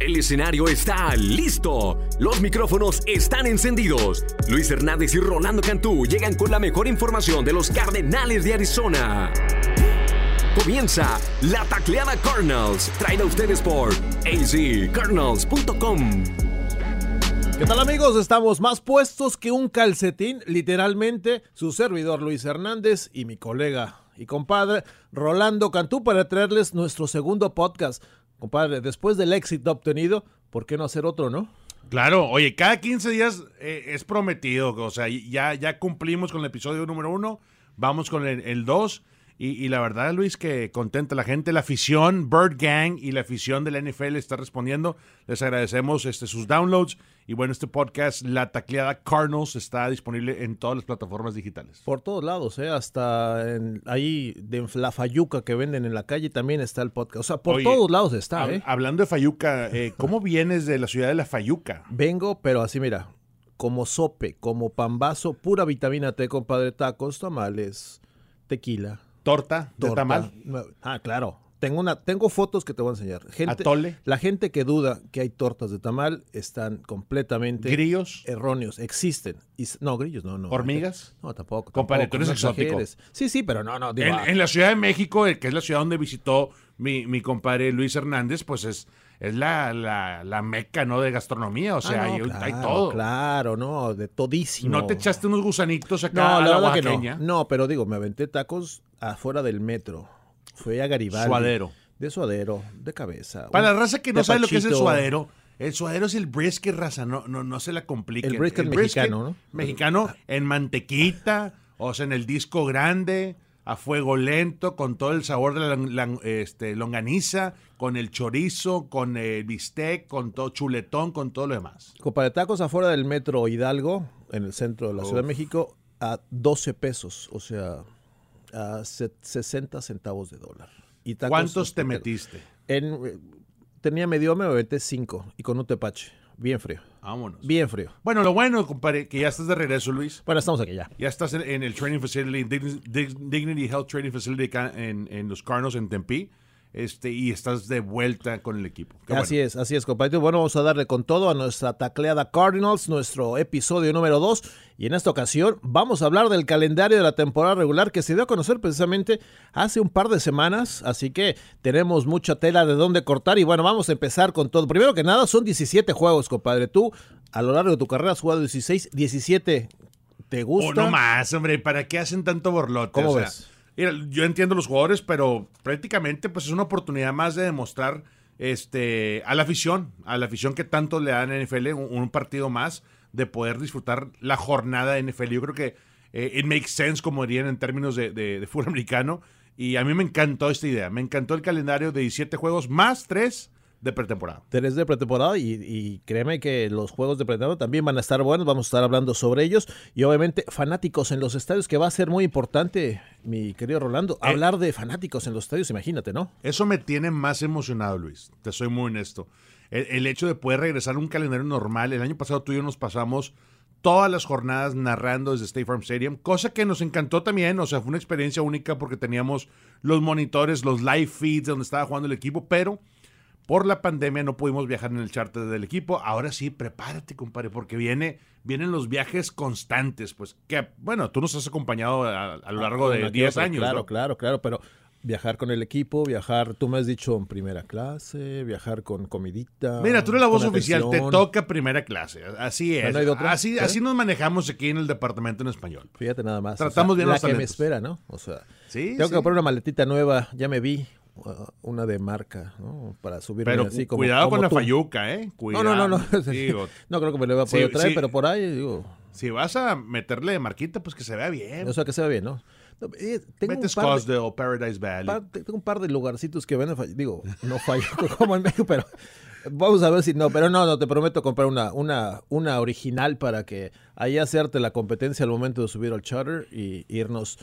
El escenario está listo. Los micrófonos están encendidos. Luis Hernández y Rolando Cantú llegan con la mejor información de los Cardenales de Arizona. Comienza la tacleada Cardinals, traída a ustedes por azcardinals.com. ¿Qué tal amigos? Estamos más puestos que un calcetín, literalmente, su servidor Luis Hernández y mi colega y compadre Rolando Cantú para traerles nuestro segundo podcast. Compadre, después del éxito obtenido, ¿por qué no hacer otro, no? Claro, oye, cada 15 días eh, es prometido, o sea, ya, ya cumplimos con el episodio número uno, vamos con el dos. Y, la verdad, Luis, que contenta la gente, la afición, Bird Gang y la afición de la NFL está respondiendo. Les agradecemos este, sus downloads. Y bueno, este podcast, La Tacleada Cardinals, está disponible en todas las plataformas digitales. Por todos lados, ¿eh? hasta en, ahí de la Fayuca que venden en la calle también está el podcast. O sea, por todos lados está. ¿eh? Hablando de Fayuca, eh, ¿cómo vienes de la ciudad de la Fayuca? Vengo, pero así, mira, como sope, como pambazo, pura vitamina T, compadre, tacos, tamales, tequila torta de tamal. Ah, claro. Tengo, una, tengo fotos que te voy a enseñar. Gente, Atole. La gente que duda que hay tortas de tamal están completamente ¿Grillos? erróneos. Existen. no, grillos no, no. ¿Hormigas? No, tampoco. Compadre, tú eres exótico. Sí, sí, pero no, no. en, la Ciudad de México, que es la ciudad donde visitó mi, mi compadre Luis Hernández, pues es es la, la, meca, ¿no? De gastronomía, o sea, ah, hay, todo. Claro, no, de todísimo. ¿No te echaste unos gusanitos acá no, la, que no. pero digo, me aventé tacos afuera del metro. Fui a Garibaldi. Suadero. De suadero, de cabeza. Para la raza que no sabe lo que es el suadero, el suadero es el brisket, raza, no, no, no se la complique. El brisket, mexicano, ¿no? Mexicano en mantequita, o sea, en el disco grande a fuego lento, con todo el sabor de la, este, longaniza, con el chorizo, con el bistec, con todo chuletón, con todo lo demás. Copa de tacos afuera del metro Hidalgo, en el centro de la Ciudad de México, a 12 pesos, o sea, a 60 centavos de dólar. Y ¿Cuántos te metiste? En, tenía medio, me metí 5 y con un tepache. Bien frío. Vámonos. Bien frío. Bueno, lo bueno, compadre, que ya estás de regreso, Luis. Bueno, estamos aquí ya. Ya estás en, el Training Facility, Dignity Health Training Facility en, en los Carnos en Tempe este, y estás de vuelta con el equipo. así es, así es, compañero. Bueno, vamos a darle con todo a nuestra tacleada Cardinals, nuestro episodio número 2. Y en esta ocasión vamos a hablar del calendario de la temporada regular que se dio a conocer precisamente hace un par de semanas. Así que tenemos mucha tela de dónde cortar. Y bueno, vamos a empezar con todo. Primero que nada, son 17 juegos, compadre. Tú, a lo largo de tu carrera, has jugado 16, 17. ¿Te gusta? Uno más, hombre. ¿Para qué hacen tanto borlote? ¿Cómo ves? Yo entiendo los jugadores, pero prácticamente pues es una oportunidad más de demostrar este, a la afición, a la afición que tanto le dan a NFL, un, partido más de poder disfrutar la jornada de NFL. Yo creo que eh, it makes sense, como dirían en términos de, de, de fútbol americano. Y a mí me encantó esta idea. Me encantó el calendario de 17 juegos más 3 de pretemporada. Tres de pretemporada y, créeme que los juegos de pretemporada también van a estar buenos, vamos a estar hablando sobre ellos y obviamente fanáticos en los estadios que va a ser muy importante, mi querido Rolando, eh. hablar de fanáticos en los estadios, imagínate, ¿no? Eso me tiene más emocionado, Luis, te soy muy honesto. El, hecho de poder regresar a un calendario normal, el año pasado tú y yo nos pasamos todas las jornadas narrando desde State Farm Stadium, cosa que nos encantó también, o sea, fue una experiencia única porque teníamos los monitores, los live feeds donde estaba jugando el equipo, pero por la pandemia no pudimos viajar en el charter del equipo. Ahora sí, prepárate, compadre, porque viene, vienen los viajes constantes. Pues que, bueno, tú nos has acompañado a, lo largo de 10 años. Claro, claro, claro, pero viajar con el equipo, viajar, tú me has dicho en primera clase, viajar con comidita. Mira, tú eres la voz oficial, te toca primera clase. Así es. así, ¿Eh? así nos manejamos aquí en el departamento en español. Fíjate nada más. Tratamos bien la que me espera, ¿no? O sea, tengo que comprar una maletita nueva, ya me vi, una de marca, ¿no? Para subir pero así como. Cuidado con la fayuca, ¿eh? No, no, no, no. no creo que me lo voy a poder traer, pero por ahí, digo. Si vas a meterle de marquita, pues que se vea bien. O sea, que se vea bien, ¿no? Eh, tengo un par de, Paradise Valley. tengo un par de lugarcitos que ven, digo, no fallo como en México, pero vamos a ver si no, pero no, no te prometo comprar una, una, una original para que ahí hacerte la competencia al momento de subir al charter y irnos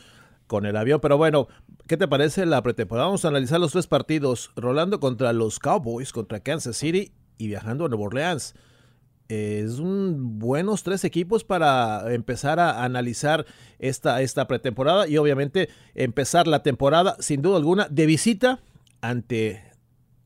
con el avión. Pero bueno, ¿qué te parece la pretemporada? Vamos a analizar los tres partidos. Rolando contra los Cowboys, contra Kansas City y viajando a Nueva Orleans. Es un buenos tres equipos para empezar a analizar esta, esta pretemporada y obviamente empezar la temporada sin duda alguna de visita ante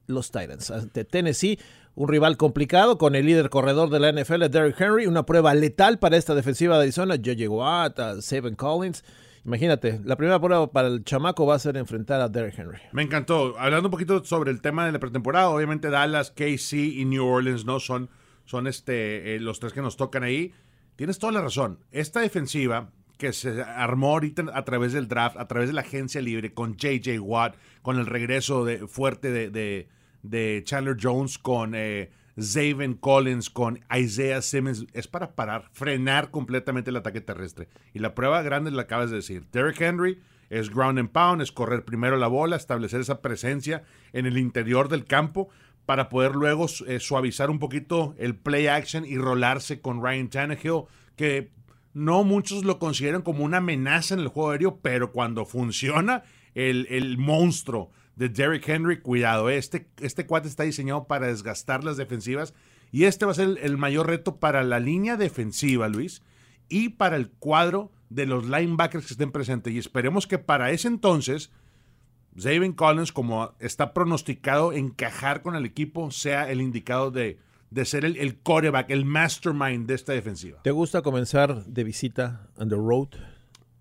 los Titans. Ante Tennessee, un rival complicado con el líder corredor de la NFL, Derrick Henry, una prueba letal para esta defensiva de Arizona, J.J. Watt, Seven Collins. Imagínate, la primera prueba para el chamaco va a ser enfrentar a Derrick Henry. Me encantó. Hablando un poquito sobre el tema de la pretemporada, obviamente Dallas, KC y New Orleans no son, son este, eh, los tres que nos tocan ahí. Tienes toda la razón. Esta defensiva que se armó ahorita a través del draft, a través de la agencia libre, con JJ Watt, con el regreso de, fuerte de, de, Chandler Jones, con eh, Zaven Collins, con Isaiah Simmons, es para parar, frenar completamente el ataque terrestre. Y la prueba grande la acabas de decir. Derrick Henry es ground and pound, es correr primero la bola, establecer esa presencia en el interior del campo para poder luego eh, suavizar un poquito el play action y rolarse con Ryan Tannehill, que no muchos lo consideran como una amenaza en el juego aéreo, pero cuando funciona el, el monstruo de Derrick Henry, cuidado, este, este cuate está diseñado para desgastar las defensivas y este va a ser el, mayor reto para la línea defensiva, Luis, y para el cuadro de los linebackers que estén presentes. Y esperemos que para ese entonces, Zaven Collins, como está pronosticado encajar con el equipo, sea el indicado de, de ser el, el coreback, el mastermind de esta defensiva. ¿Te gusta comenzar de visita on the road?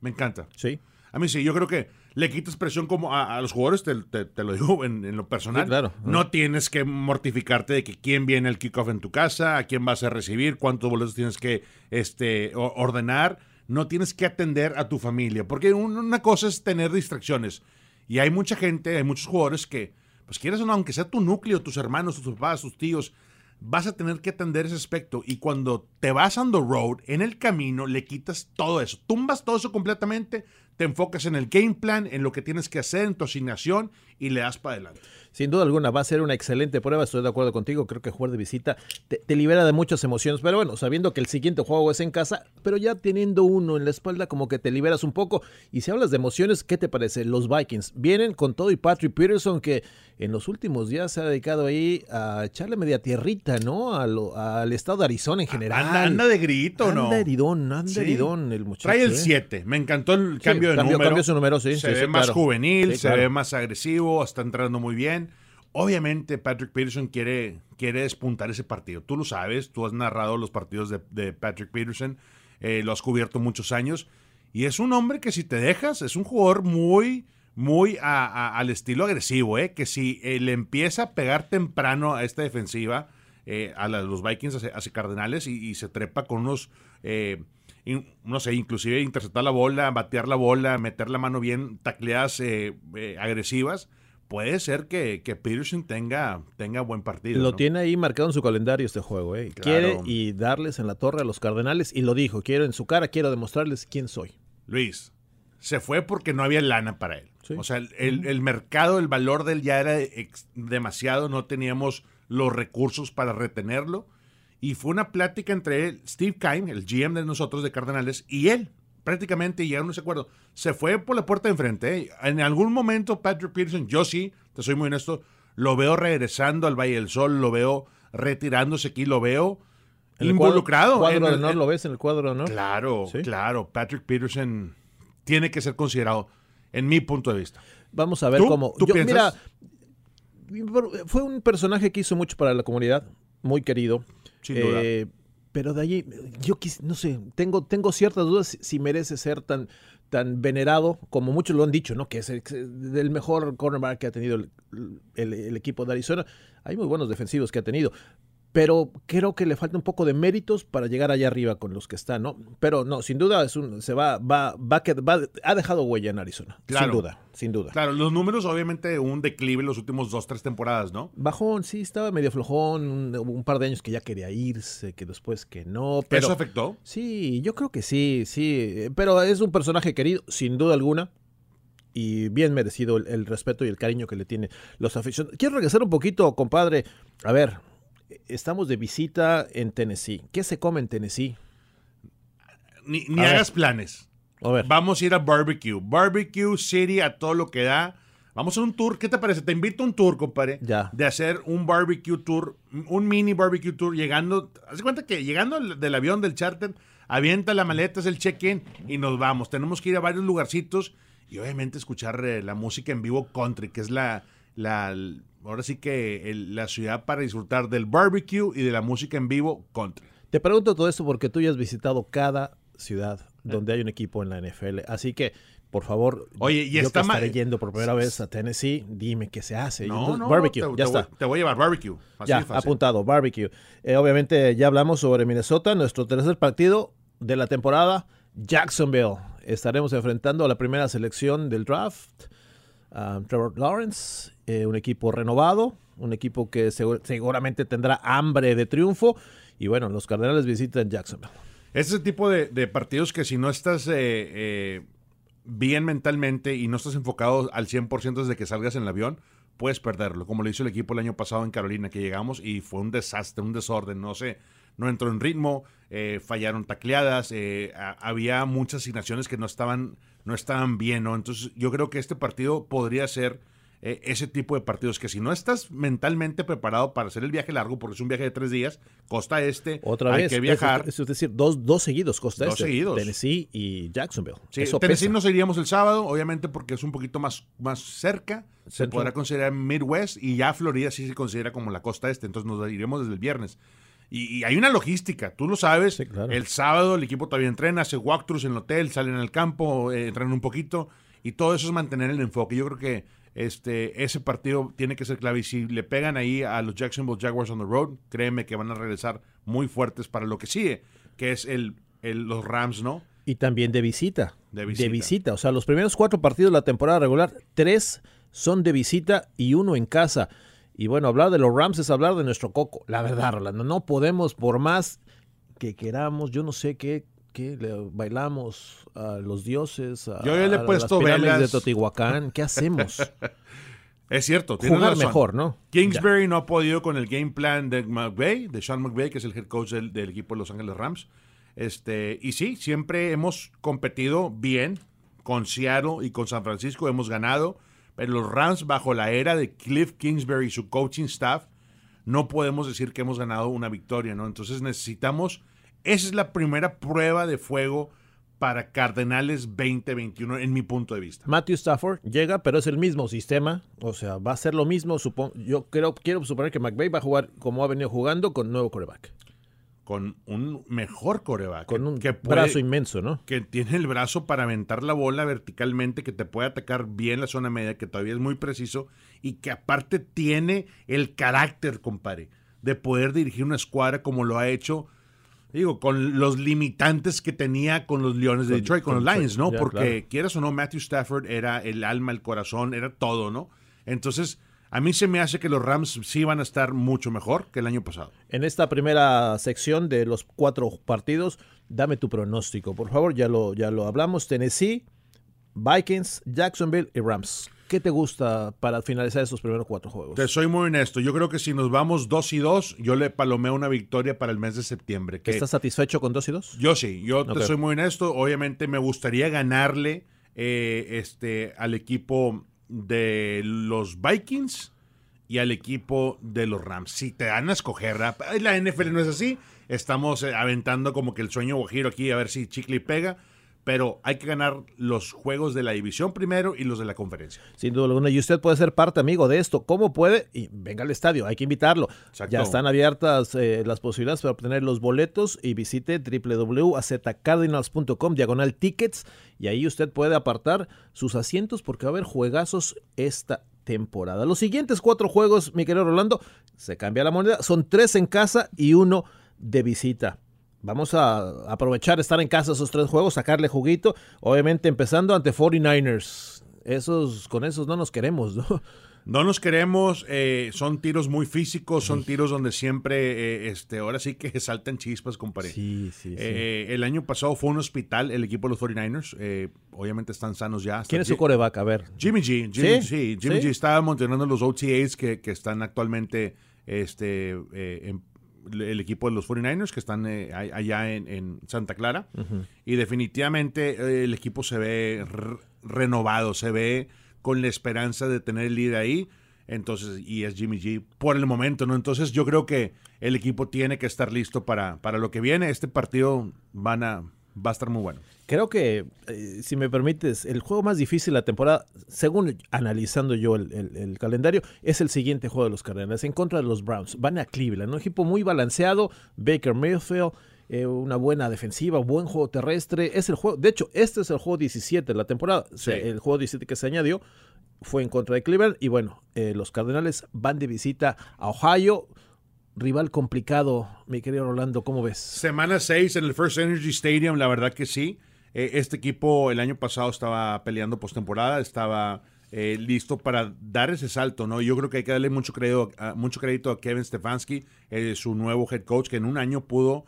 Me encanta. Sí. A mí sí, yo creo que le quitas presión como a, los jugadores, te, lo digo en, lo personal. claro. No tienes que mortificarte de que quién viene el kickoff en tu casa, a quién vas a recibir, cuántos boletos tienes que este, ordenar. No tienes que atender a tu familia, porque una cosa es tener distracciones. Y hay mucha gente, hay muchos jugadores que, pues quieres o no, aunque sea tu núcleo, tus hermanos, tus papás, tus tíos, vas a tener que atender ese aspecto. Y cuando te vas on the road, en el camino, le quitas todo eso. Tumbas todo eso completamente, te enfocas en el game plan, en lo que tienes que hacer, en tu asignación y le das para adelante. Sin duda alguna, va a ser una excelente prueba, estoy de acuerdo contigo, creo que jugar de visita te, libera de muchas emociones, pero bueno, sabiendo que el siguiente juego es en casa, pero ya teniendo uno en la espalda como que te liberas un poco. Y si hablas de emociones, ¿qué te parece? Los Vikings vienen con todo y Patrick Peterson que en los últimos días se ha dedicado ahí a echarle media tierrita, ¿no? al estado de Arizona en general. Anda, de grito, ¿no? Anda heridón, anda heridón el muchacho. Trae el 7, ¿eh? me encantó el cambio de número. Cambio su número, sí. Se ve más juvenil, se ve más agresivo, está entrando muy bien. Obviamente Patrick Peterson quiere, quiere despuntar ese partido. Tú lo sabes, tú has narrado los partidos de, Patrick Peterson, eh, lo has cubierto muchos años. Y es un hombre que si te dejas, es un jugador muy, muy al estilo agresivo, ¿eh? que si eh, le empieza a pegar temprano a esta defensiva, eh, a los Vikings hace, Cardenales y, se trepa con unos, no sé, inclusive interceptar la bola, batear la bola, meter la mano bien, tacleadas agresivas, puede ser que, que Peterson tenga, tenga buen partido. Lo tiene ahí marcado en su calendario este juego. ¿eh? Quiere y darles en la torre a los Cardenales y lo dijo, quiero en su cara, quiero demostrarles quién soy. Luis, se fue porque no había lana para él. O sea, el, mercado, el valor de él ya era demasiado, no teníamos los recursos para retenerlo. Y fue una plática entre Steve Kime, el GM de nosotros de Cardenales, y él. Prácticamente llegaron a ese acuerdo. Se fue por la puerta de enfrente. ¿eh? En algún momento, Patrick Peterson, yo sí, te soy muy honesto, lo veo regresando al Valle del Sol, lo veo retirándose aquí, lo veo involucrado. ¿Cuadro, de honor lo ves en el cuadro no? Claro, claro. Patrick Peterson tiene que ser considerado en mi punto de vista. Vamos a ver cómo. ¿tú mira, fue un personaje que hizo mucho para la comunidad, muy querido. Eh, pero de allí, yo no sé, tengo, tengo ciertas dudas si merece ser tan, tan venerado como muchos lo han dicho, ¿no? Que es el, mejor cornerback que ha tenido el, equipo de Arizona. Hay muy buenos defensivos que ha tenido, pero creo que le falta un poco de méritos para llegar allá arriba con los que están, ¿no? Pero no, sin duda es un, se va, va, va, va ha dejado huella en Arizona, sin duda, sin duda. Claro, los números obviamente un declive en los últimos dos, tres temporadas, ¿no? Bajón, sí, estaba medio flojón, un, par de años que ya quería irse, que después que no. Pero, ¿Eso afectó? Sí, yo creo que sí, sí, pero es un personaje querido, sin duda alguna y bien merecido el, el, respeto y el cariño que le tienen los aficionados. Quiero regresar un poquito, compadre. A ver, estamos de visita en Tennessee. ¿Qué se come en Tennessee? Ni, hagas planes. A ver. Vamos a ir a barbecue. Barbecue City a todo lo que da. Vamos a un tour. ¿Qué te parece? Te invito a un tour, compadre. Ya. De hacer un barbecue tour, un mini barbecue tour, llegando. Haz cuenta que llegando del avión del charter, avienta la maleta, es el check-in y nos vamos. Tenemos que ir a varios lugarcitos y obviamente escuchar eh, la música en vivo country, que es la, la ahora sí que el- la ciudad para disfrutar del barbecue y de la música en vivo, country. Te pregunto todo esto porque tú ya has visitado cada ciudad Eh. donde hay un equipo en la NFL. Así que, por favor, Oye, y yo está que ma- estaré yendo por primera vez a Tennessee, dime qué se hace. No, Entonces, no, barbecue, te, ya te voy- está. te voy a llevar barbecue. Ya, fácil. apuntado, barbecue. Eh, obviamente ya hablamos sobre Minnesota, nuestro tercer partido de la temporada, Jacksonville. Estaremos enfrentando a la primera selección del draft, a Trevor Lawrence, eh, un equipo renovado, un equipo que segu- seguramente tendrá hambre de triunfo. Y bueno, los Cardenales visitan Jacksonville. Es ese tipo de, partidos que si no estás eh, eh, bien mentalmente y no estás enfocado al 100% desde que salgas en el avión, puedes perderlo. Como lo hizo el equipo el año pasado en Carolina, que llegamos y fue un desastre, un desorden. No sé, no entró en ritmo, fallaron tacleadas, había muchas asignaciones que no estaban, no estaban bien, ¿no? Entonces yo creo que este partido podría ser eh, ese tipo de partidos que si no estás mentalmente preparado para hacer el viaje largo, porque es un viaje de tres días, costa este, Otra hay vez, que viajar. Es, es decir, dos, dos seguidos, Costa Dos Este, seguidos. Tennessee y Jacksonville. Sí, Eso Tennessee pesa. nos iríamos el sábado, obviamente porque es un poquito más, más cerca. Se podrá considerar Midwest y ya Florida sí se considera como la costa este, entonces nos iremos desde el viernes. Y, y hay una logística, tú lo sabes. Sí, claro. El sábado el equipo todavía entrena, hace walkthroughs en el hotel, salen al campo, eh, entrenan un poquito y todo eso es mantener el enfoque. Yo creo que este, ese partido tiene que ser clave y si le pegan ahí a los Jacksonville Jaguars on the road, créeme que van a regresar muy fuertes para lo que sigue, que es el, el- los Rams, ¿no? Y también de visita. De visita. O sea, los primeros cuatro partidos de la temporada regular, tres son de visita y uno en casa. Y bueno, hablar de los Rams es hablar de nuestro coco. La verdad, Rolando, no podemos, por más que queramos, yo no sé qué, qué le bailamos a los dioses, a, Yo ya le he a puesto las velas. de Teotihuacán. ¿Qué hacemos? Es cierto, tienes Jugar razón. mejor, ¿no? Kingsbury no ha podido con el game plan de McVay, de Sean McVay, que es el head coach del, del equipo de Los Ángeles Rams. Este, y sí, siempre hemos competido bien con Seattle y con San Francisco, hemos ganado, pero los Rams bajo la era de Cliff Kingsbury y su coaching staff, no podemos decir que hemos ganado una victoria, ¿no? Entonces necesitamos, esa es la primera prueba de fuego para Cardenales 2021 en mi punto de vista. Matthew Stafford llega, pero es el mismo sistema, o sea, va a ser lo mismo. supongo yo creo, quiero suponer que McVay va a jugar como ha venido jugando con nuevo coreback, Con un mejor coreback. con un que puede- brazo inmenso, ¿no? que tiene el brazo para aventar la bola verticalmente, que te puede atacar bien la zona media, que todavía es muy preciso y que aparte tiene el carácter, compadre, de poder dirigir una escuadra como lo ha hecho, digo, con los limitantes que tenía con los Leones de Con- Detroit, con, con los Lions, ¿no? ya, Porque claro. quieras o no, Matthew Stafford era el alma, el corazón, era todo, ¿no? Entonces, a mí se me hace que los Rams sí van a estar mucho mejor que el año pasado. En esta primera sección de los cuatro partidos, dame tu pronóstico, por favor. Ya lo, ya lo hablamos. Tennessee, Vikings, Jacksonville y Rams. ¿Qué te gusta para finalizar esos primeros cuatro juegos? Te soy muy honesto. Yo creo que si nos vamos 2 y 2, yo le palomeo una victoria para el mes de septiembre. Que ¿Estás satisfecho con dos y dos? Yo sí, yo te soy muy honesto. Obviamente me gustaría ganarle eh, este, al equipo de los Vikings y al equipo de los Rams. Si te dan a escoger, la NFL no es así. Estamos eh, aventando como que el sueño guajiro aquí a ver si chicle pega. Pero hay que ganar los juegos de la división primero y los de la conferencia. Sin duda alguna. Y usted puede ser parte, amigo, de esto. ¿Cómo puede? Y venga al estadio, hay que invitarlo. Exacto. Ya están abiertas eh, las posibilidades para obtener los boletos y visite www.azcardinals.com diagonal tickets y ahí usted puede apartar sus asientos porque va a haber juegazos esta temporada. Los siguientes cuatro juegos, mi querido Rolando, se cambia la moneda. Son tres en casa y uno de visita. Vamos a aprovechar estar en casa esos tres juegos, sacarle juguito. Obviamente empezando ante 49ers. Esos, con esos no nos queremos, ¿no? No nos queremos, eh, son tiros muy físicos, son tiros donde siempre, eh, este, ahora sí que saltan chispas, compadre. Sí, sí, sí. Eh, el año pasado fue un hospital el equipo de los 49ers, eh, obviamente están sanos ya. ¿Quién es su coreback? A ver. Jimmy G. Jimmy, ¿Sí? sí, Jimmy ¿Sí? G está monitoreando los OTAs que, que están actualmente este, eh, en el equipo de los 49ers que están eh, allá en, en Santa Clara. Y definitivamente eh, el equipo se ve re- renovado, se ve con la esperanza de tener el líder ahí. Entonces, y es Jimmy G por el momento, ¿no? Entonces yo creo que el equipo tiene que estar listo para, para lo que viene. Este partido van a, Va a estar muy bueno. Creo que, eh, si me permites, el juego más difícil de la temporada, según analizando yo el, el- el calendario, es el siguiente juego de los Cardenales en contra de los Browns. Van a Cleveland, un equipo muy balanceado, Baker Mayfield, eh, una buena defensiva, buen juego terrestre. Es el juego, de hecho, este es el juego 17 de la temporada. O sea, Sí. el juego 17 que se añadió fue en contra de Cleveland. Y bueno, eh, los Cardenales van de visita a Ohio. Rival complicado, mi querido Rolando, ¿cómo ves? Semana 6 en el First Energy Stadium, la verdad que sí. Eh, este equipo el año pasado estaba peleando postemporada, estaba eh, listo para dar ese salto, ¿no? Yo creo que hay que darle mucho crédito, a- mucho crédito a Kevin Stefanski, eh, su nuevo head coach, que en un año pudo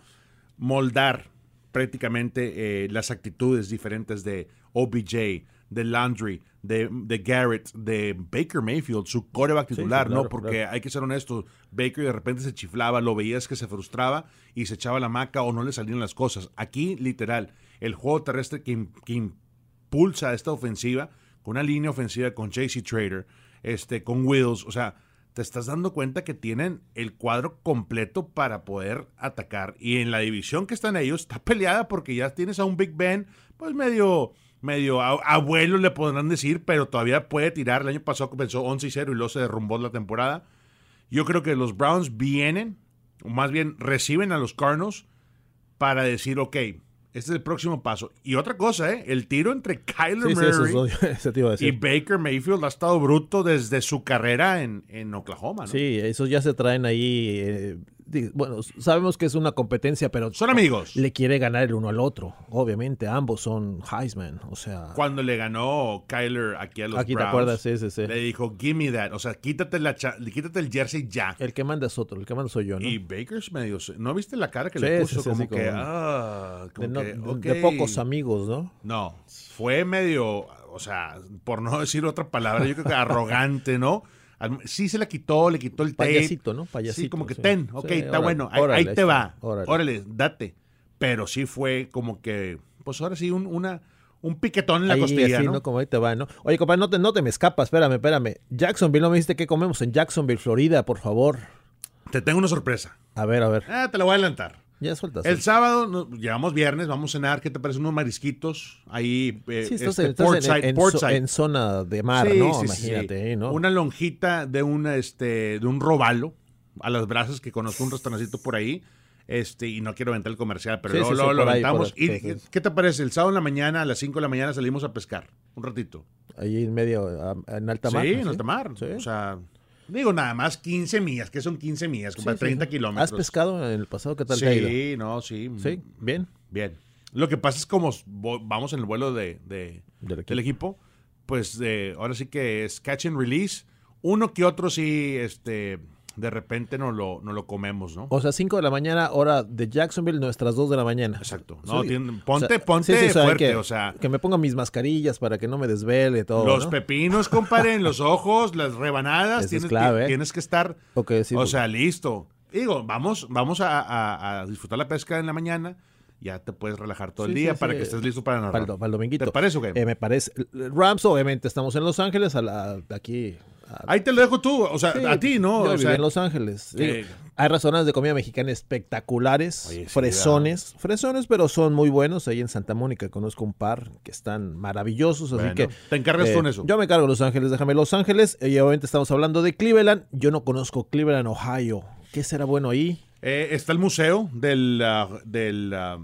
moldar prácticamente las actitudes diferentes de OBJ, de Landry, de, de Garrett, de Baker Mayfield, su coreback titular, sí, claro, ¿no? Porque claro. hay que ser honestos, Baker de repente se chiflaba, lo veías que se frustraba y se echaba la maca o no le salían las cosas. Aquí, literal, el juego terrestre que, que impulsa esta ofensiva, con una línea ofensiva con JC Trader, este, con Wills, o sea, te estás dando cuenta que tienen el cuadro completo para poder atacar. Y en la división que están ellos, está peleada porque ya tienes a un Big Ben, pues medio, medio abuelo le podrán decir, pero todavía puede tirar. El año pasado comenzó 11 y 0 y luego se derrumbó la temporada. Yo creo que los Browns vienen, o más bien reciben a los Cardinals para decir, ok, este es el próximo paso. Y otra cosa, ¿eh? el tiro entre Kyler Sí, sí, eso es Murray eso y. Baker Mayfield ha estado bruto desde su carrera en, en Oklahoma. ¿no? Sí, esos ya se traen ahí. eh, bueno, sabemos que es una competencia, pero Son amigos. le quiere ganar el uno al otro. Obviamente, ambos son Heisman. O sea, Cuando le ganó Kyler aquí a los aquí te Browns, acuerdas, sí, sí, sí. le dijo, give me that. O sea, quítate, la quítate el jersey ya. El que manda es otro, el que manda soy yo, ¿no? Y Baker's medio... ¿No viste la cara que Sí, le sí, puso? sí, como así que... como- ah, como de, no- que, de- ok. de pocos amigos, ¿no? No, fue medio, o sea, por no decir otra palabra, yo creo que arrogante, ¿no? Sí se la quitó, le quitó el tape. Payasito, ¿no? Payasito. sí, como que sí. ten, ok, Sí, está órale, bueno, ahí, órale, ahí ahí te va, órale. órale. date. Pero sí fue como que, pues ahora sí, un, una, un piquetón en la Ahí, costilla, así, ¿no? Como ahí te va, ¿no? Oye, compadre, no te, no te me escapas, espérame, espérame. Jacksonville, no me dijiste qué comemos en Jacksonville, Florida, por favor. Te tengo una sorpresa. A ver, a ver. Ah, te la voy a adelantar. Ya sueltas. El sábado, no, llevamos viernes, vamos a cenar, ¿qué te parece? Unos marisquitos ahí, eh, Sí, estás, este, estás portside, en, portside. en zona de mar, Sí, ¿no? sí, Imagínate. ¿eh? ¿no? Una lonjita de una, este, de un robalo a las brasas que conozco un restaurancito por ahí. Este, y no quiero vender el comercial, pero luego, luego lo ahí, aventamos. Y. ¿Qué te parece? El sábado en la mañana, a las 5 de la mañana, salimos a pescar. Un ratito. Ahí en medio, en alta mar. sí, en alta mar. O sea, digo, nada más 15 millas. que son 15 millas? Como Sí, sí, 30 sí. kilómetros. ¿Has pescado en el pasado? ¿Qué tal te ha ido? Sí, no, sí. Sí, bien. Bien. Lo que pasa es como vamos en el vuelo de, de- Del equipo. del equipo, pues eh, ahora sí que es catch and release. Uno que otro sí, este, de repente no lo, no lo comemos, ¿no? O sea, 5 de la mañana, hora de Jacksonville, nuestras 2 de la mañana. Exacto. Sí. No, tiene- ponte, O sea, ponte sí, fuerte, que, o sea. Que me ponga mis mascarillas para que no me desvele todo. Los ¿no? pepinos, compadre, en los ojos, las rebanadas, tienes, clave, que, ¿eh? tienes que estar, o pues, sea, listo. Digo, vamos, vamos a, a- a disfrutar la pesca en la mañana, ya te puedes relajar todo el día sí, para sí. que estés listo para narrar. para, el, para el dominguito. ¿Te parece o qué? Eh, me parece. Rams, obviamente, estamos en Los Ángeles, a la, aquí. Ahí te lo dejo tú, o sea, Sí, a ti, ¿no? Yo O sea, en Los Ángeles. hay restaurantes de comida mexicana espectaculares, Oye, fresones, fresones, pero son muy buenos. Ahí en Santa Mónica conozco un par que están maravillosos, así Bueno, que te encargas eh, tú en eso. Yo me encargo de Los Ángeles, déjame Los Ángeles. Y obviamente estamos hablando de Cleveland. Yo no conozco Cleveland, Ohio. ¿Qué será bueno ahí? Eh, está el museo del, ah, del ah,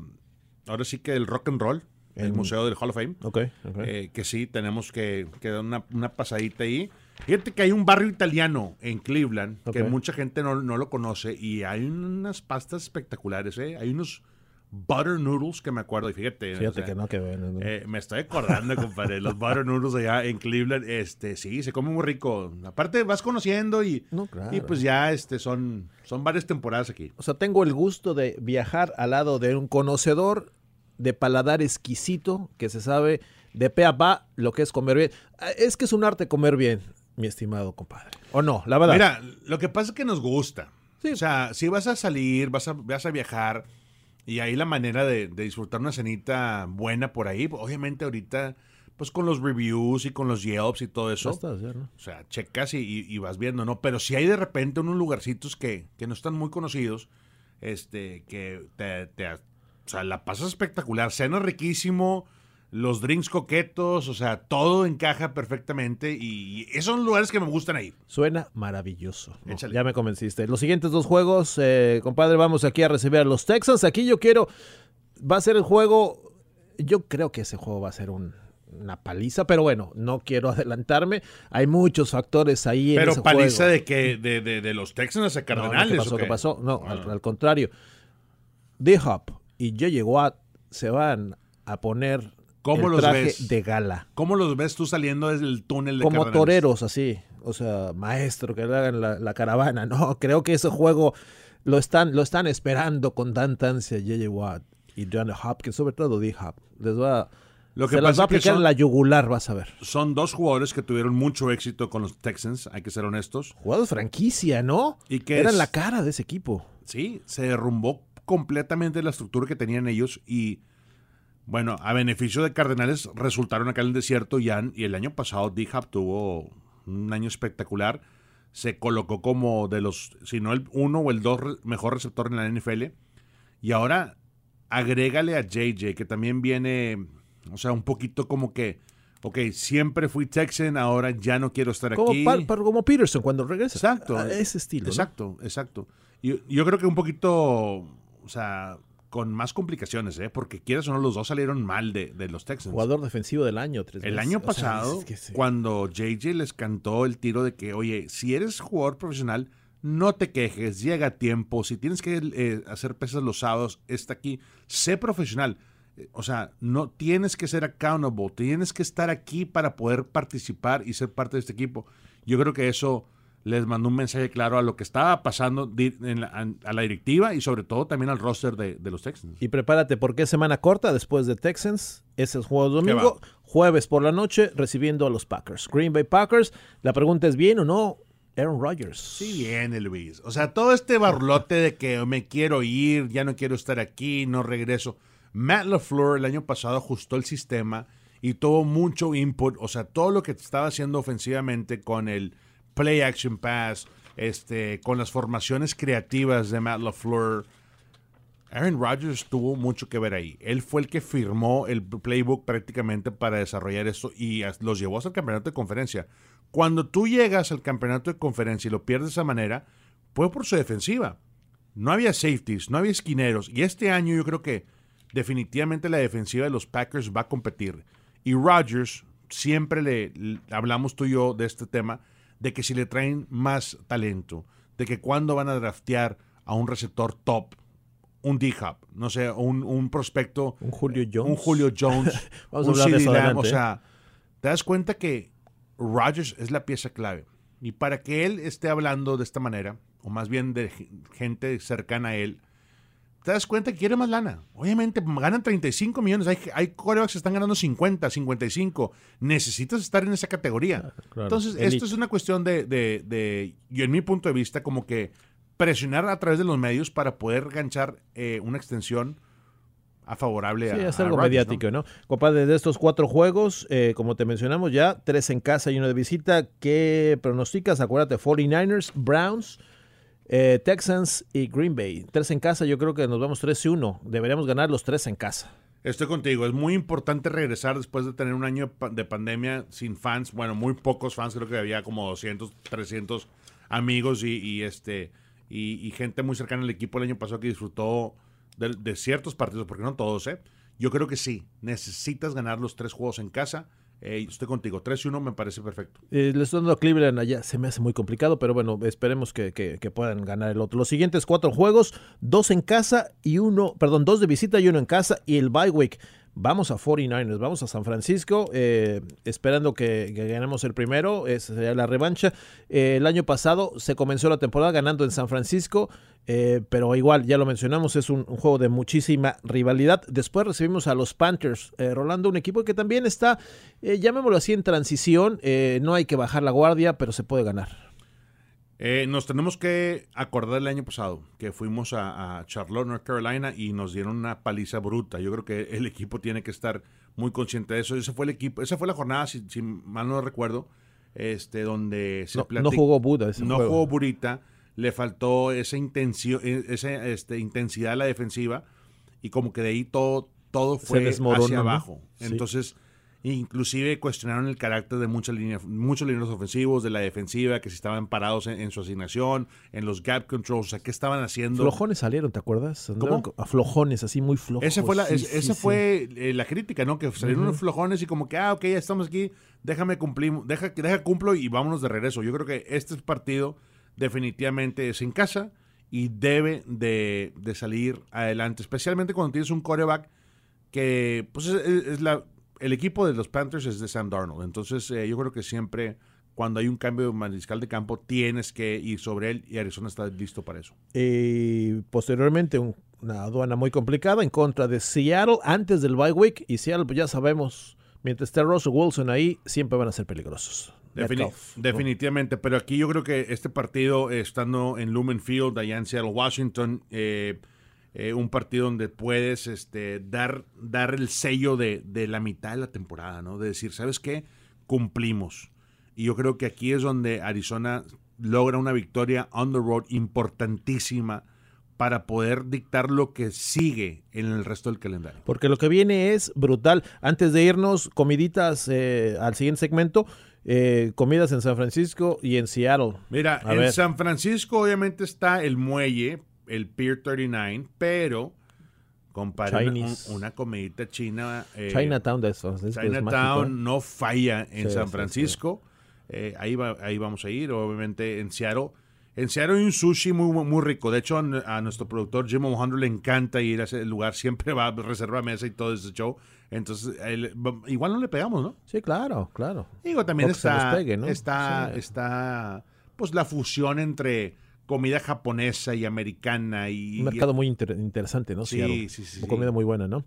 ahora sí que el rock and roll, el museo del Hall of Fame, Ok, ok. eh, que sí, tenemos que, que dar una, una pasadita ahí. Fíjate que hay un barrio italiano en Cleveland que mucha gente no, no lo conoce y hay unas pastas espectaculares, ¿eh? Hay unos butter noodles que me acuerdo y fíjate. o Fíjate sea, que no, que bueno, no. eh, me estoy acordando, compadre, los butter noodles allá en Cleveland, este, sí, se come muy rico. Aparte vas conociendo y, No, claro. y pues ya este, son, son varias temporadas aquí. O sea, tengo el gusto de viajar al lado de un conocedor de paladar exquisito que se sabe de pe a pa lo que es comer bien. Ah, Es que es un arte comer bien, mi estimado compadre. ¿O no? La verdad. Mira, lo que pasa es que nos gusta. Sí. O sea, si vas a salir, vas a, vas a viajar y hay la manera de, de disfrutar una cenita buena por ahí, obviamente ahorita, pues con los reviews y con los Yelps y todo eso. Basta hacer, ¿no? O sea, checas y, y- y vas viendo, ¿no? Pero si hay de repente unos lugarcitos que, que no están muy conocidos, este, que te, te o sea, la pasas espectacular. Cena riquísimo, los drinks coquetos, o sea, todo encaja perfectamente y esos son lugares que me gustan ahí. Suena maravilloso. No, ya me convenciste. Los siguientes dos juegos, eh, compadre, vamos aquí a recibir a los Texans. Aquí yo quiero, va a ser el juego, yo creo que ese juego va a ser un- una paliza, pero bueno, no quiero adelantarme. Hay muchos factores ahí en Pero ese paliza juego. de que de, de, de los Texans a Cardenales. no, ¿qué pasó? No, Ah. al, al contrario. D-Hop y J.J. Watt se van a poner ¿Cómo el los traje ves? de gala. ¿Cómo los ves tú saliendo desde el túnel de como Cardenales? toreros así, o sea, maestro, que le hagan la, la caravana. No, creo que ese juego lo están, lo están esperando con tanta ansia J.J. Watt y John Hopkins, sobre todo D-Hop. Les va, Lo que se las va a que aplicar son- en la yugular, vas a ver. Son dos jugadores que tuvieron mucho éxito con los Texans, hay que ser honestos. Jugador franquicia, ¿no? ¿Y qué Eran es? la cara de ese equipo. Sí, se derrumbó completamente la estructura que tenían ellos y bueno, a beneficio de Cardenales resultaron acá en el desierto y, han- y el año pasado D-Hop tuvo un año espectacular. Se colocó como de los, si no el uno o el dos mejor receptor en la NFL. Y ahora agrégale a JJ, que también viene, o sea, un poquito como que, ok, siempre fui Texan, ahora ya no quiero estar Como, aquí. pa- pa- como Peterson cuando regresa. Exacto. A ese estilo. ¿no? Exacto, exacto. Y yo creo que un poquito, o sea, con más complicaciones, ¿eh? Porque quieras o no, los dos salieron mal de, de los Texans. Jugador defensivo del año. Tres el veces. año O sea, pasado, es que sí. cuando JJ les cantó el tiro de que, oye, si eres jugador profesional, no te quejes, llega a tiempo, si tienes que eh, hacer pesas los sábados, está aquí, sé profesional. Eh, O sea, no tienes que ser accountable, tienes que estar aquí para poder participar y ser parte de este equipo. Yo creo que eso les mandó un mensaje claro a lo que estaba pasando di- en la- a, la directiva y sobre todo también al roster de, de los Texans. Y prepárate porque es semana corta después de Texans. Ese es juego ¿Qué domingo. Jueves por la noche recibiendo a los Packers. Green Bay Packers. La pregunta es: ¿bien o no Aaron Rodgers? Sí viene, Luis. O sea, todo este barlote de que me quiero ir, ya no quiero estar aquí, no regreso. Matt LaFleur el año pasado ajustó el sistema y tuvo mucho input. O sea, todo lo que estaba haciendo ofensivamente con el play action pass, este, con las formaciones creativas de Matt LaFleur. Aaron Rodgers tuvo mucho que ver ahí. Él fue el que firmó el playbook prácticamente para desarrollar esto y los llevó hasta el campeonato de conferencia. Cuando tú llegas al campeonato de conferencia y lo pierdes de esa manera, fue por su defensiva. No había safeties, no había esquineros. Y este año yo creo que definitivamente la defensiva de los Packers va a competir. Y Rodgers, siempre le, le- hablamos tú y yo de este tema, de que si le traen más talento, de que cuando van a draftear a un receptor top, un D-Hop, no sé, un, un prospecto, Un Julio Jones. un Julio Jones, Vamos a un eso CeeDee Lamb, o ¿eh? sea, te das cuenta que Rodgers es la pieza clave. Y para que él esté hablando de esta manera, o más bien de gente cercana a él, te das cuenta que quiere más lana. Obviamente ganan 35 millones, hay, hay quarterbacks que están ganando 50, 55. Necesitas estar en esa categoría. claro. Entonces, Elite. esto es una cuestión de, de, de, yo en mi punto de vista, como que presionar a través de los medios para poder ganchar eh, una extensión a favorable Sí, a, es a algo Rodgers, mediático, ¿no? Compadre, de estos cuatro juegos, eh, como te mencionamos ya, tres en casa y uno de visita. ¿Qué pronosticas? Acuérdate, 49ers, Browns, eh, Texans y Green Bay. Tres en casa, yo creo que nos vamos 3 y 1. Deberíamos ganar los tres en casa. Estoy contigo. Es muy importante regresar después de tener un año de pa- de pandemia sin fans. Bueno, muy pocos fans. Creo que había como 200, 300 amigos y, este y gente muy cercana al equipo el año pasado que disfrutó de, de ciertos partidos, porque no todos, ¿eh? Yo creo que sí. Necesitas ganar los tres juegos en casa. Estoy contigo. 3 y 1 me parece perfecto. Eh, le estoy dando a Cleveland allá, se me hace muy complicado, pero bueno, esperemos que, que- puedan ganar el otro. Los siguientes cuatro juegos, dos en casa y uno, perdón, dos de visita y uno en casa y el bye. Vamos a 49ers, vamos a San Francisco, eh, esperando que, ganemos el primero, sería la revancha. Eh, el año pasado se comenzó la temporada ganando en San Francisco, eh, pero igual, ya lo mencionamos, es un, un juego de muchísima rivalidad. Después recibimos a los Panthers, eh, Rolando, un equipo que también está, llamémoslo así, en transición. no hay que bajar la guardia, pero se puede ganar. Eh, nos tenemos que acordar del año pasado que fuimos a, a Charlotte, North Carolina y nos dieron una paliza bruta. Yo creo que el equipo tiene que estar muy consciente de eso. Ese fue el equipo, esa fue la jornada, si, si mal no recuerdo, este, donde se No, no jugó Buda ese no juego. jugó Burita, le faltó esa, intencio- esa este, intensidad a la defensiva y como que de ahí todo, todo fue hacia ¿no? abajo. Sí. Inclusive cuestionaron el carácter de muchas líneas, muchos líneas ofensivos, de la defensiva, que si estaban parados en, en su asignación, en los gap controls, o sea, qué estaban haciendo. Flojones salieron, ¿te acuerdas? Andaban ¿Cómo? A flojones, así muy flojos. Esa fue la, Sí, es- sí, esa sí. fue eh, la crítica, ¿no? Que salieron unos flojones y como que, ah, ok, ya estamos aquí, déjame cumplir, deja, deja cumplo y vámonos de regreso. Yo creo que este partido definitivamente es en casa y debe de, de salir adelante, especialmente cuando tienes un coreback que, pues, es, es la, el equipo de los Panthers es de Sam Darnold. Entonces, eh, yo creo que siempre cuando hay un cambio de mariscal de campo, tienes que ir sobre él y Arizona está listo para eso. Y posteriormente un- una aduana muy complicada en contra de Seattle antes del bye week. Y Seattle, pues ya sabemos, mientras esté Russell Wilson ahí, siempre van a ser peligrosos. Defini- Metcalf, ¿no? definitivamente, pero aquí yo creo que este partido, estando en Lumen Field, allá en Seattle, Washington, eh, eh, un partido donde puedes este, dar, dar el sello de, de la mitad de la temporada, ¿no? De decir, ¿sabes qué? Cumplimos. Y yo creo que aquí es donde Arizona logra una victoria on the road importantísima para poder dictar lo que sigue en el resto del calendario. Porque lo que viene es brutal. Antes de irnos, comiditas eh, al siguiente segmento. eh, comidas en San Francisco y en Seattle. Mira, A en ver. San Francisco obviamente está el muelle, el Pier 39, pero compadre, una, Chinese. un- una comidita china. eh, Chinatown de Francisco es Chinatown no falla en Sí, San sí, Francisco. Eh, ahí, va- ahí vamos a ir, obviamente en Seattle. En Seattle hay un sushi muy, muy, rico. De hecho, a, a nuestro productor Jim Alejandro le encanta ir a ese lugar. Siempre va, reserva mesa y todo ese show. Entonces, él- igual no le pegamos, ¿no? Sí, claro, claro. Digo, también está, pegue, ¿no? está, está, pues la fusión entre comida japonesa y americana y Un mercado muy inter- interesante, ¿no? Sí, Seattle. sí, sí, Una sí. comida muy buena, ¿no?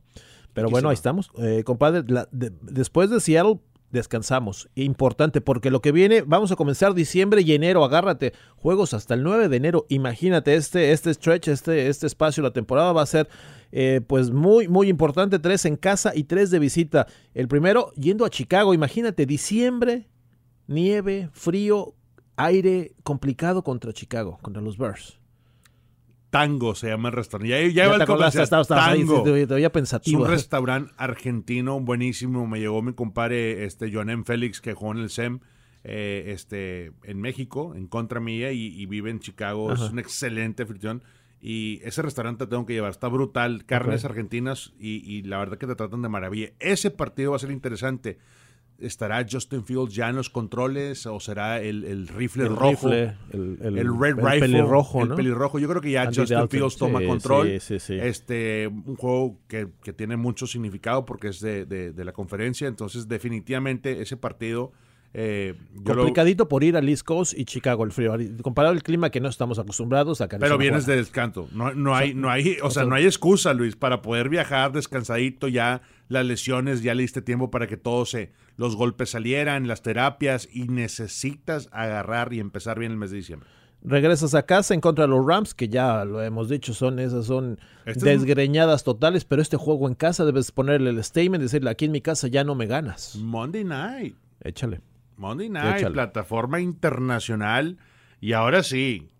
Pero bueno, ahí estamos. Eh, compadre, la- de- después de Seattle descansamos. Importante, porque lo que viene, vamos a comenzar diciembre y enero, agárrate. Juegos hasta el 9 de enero. Imagínate, este, este stretch, este, este espacio, la temporada va a ser eh, pues muy, muy importante. Tres en casa y tres de visita. El primero, yendo a Chicago. Imagínate, diciembre, nieve, frío, aire complicado contra Chicago, contra los Bears. Tango se llama el restaurante. Ya, ya, Ya te acordaste, ahí, te, te veía Es pensativo. un restaurante argentino buenísimo. Me llegó mi compadre este, Joanem Félix, que jugó en el SEM eh, este, en México, en contra mía, y, y vive en Chicago. Es un excelente anfitrión. Y ese restaurante te tengo que llevar. Está brutal. Carnes argentinas y, y la verdad que te tratan de maravilla. Ese partido va a ser interesante. ¿Estará Justin Fields ya en los controles o será el, el rifle el rojo? rifle, el, el- el Red el Rifle, pelirrojo, el ¿no? pelirrojo. Yo creo que ya Andy Justin Dalton. Fields toma Sí, control. sí, sí, sí. Este, un juego que, que tiene mucho significado porque es de, de- de la conferencia. Entonces, definitivamente ese partido. Eh, lo- Complicadito por ir a East Coast y Chicago, el frío. Comparado al clima que no estamos acostumbrados a pero vienes de descanso. No, no hay, no hay, o sea, sea- no hay excusa, Luis, para poder viajar descansadito. Ya las lesiones, ya le diste tiempo para que todo se, los golpes salieran, las terapias y necesitas agarrar y empezar bien el mes de diciembre. Regresas a casa en contra de los Rams, que ya lo hemos dicho, son esas son Este es- desgreñadas totales, pero este juego en casa debes ponerle el statement, decirle aquí en mi casa ya no me ganas. Monday night. Échale. Monday Night, Échale. plataforma internacional. Y ahora sí,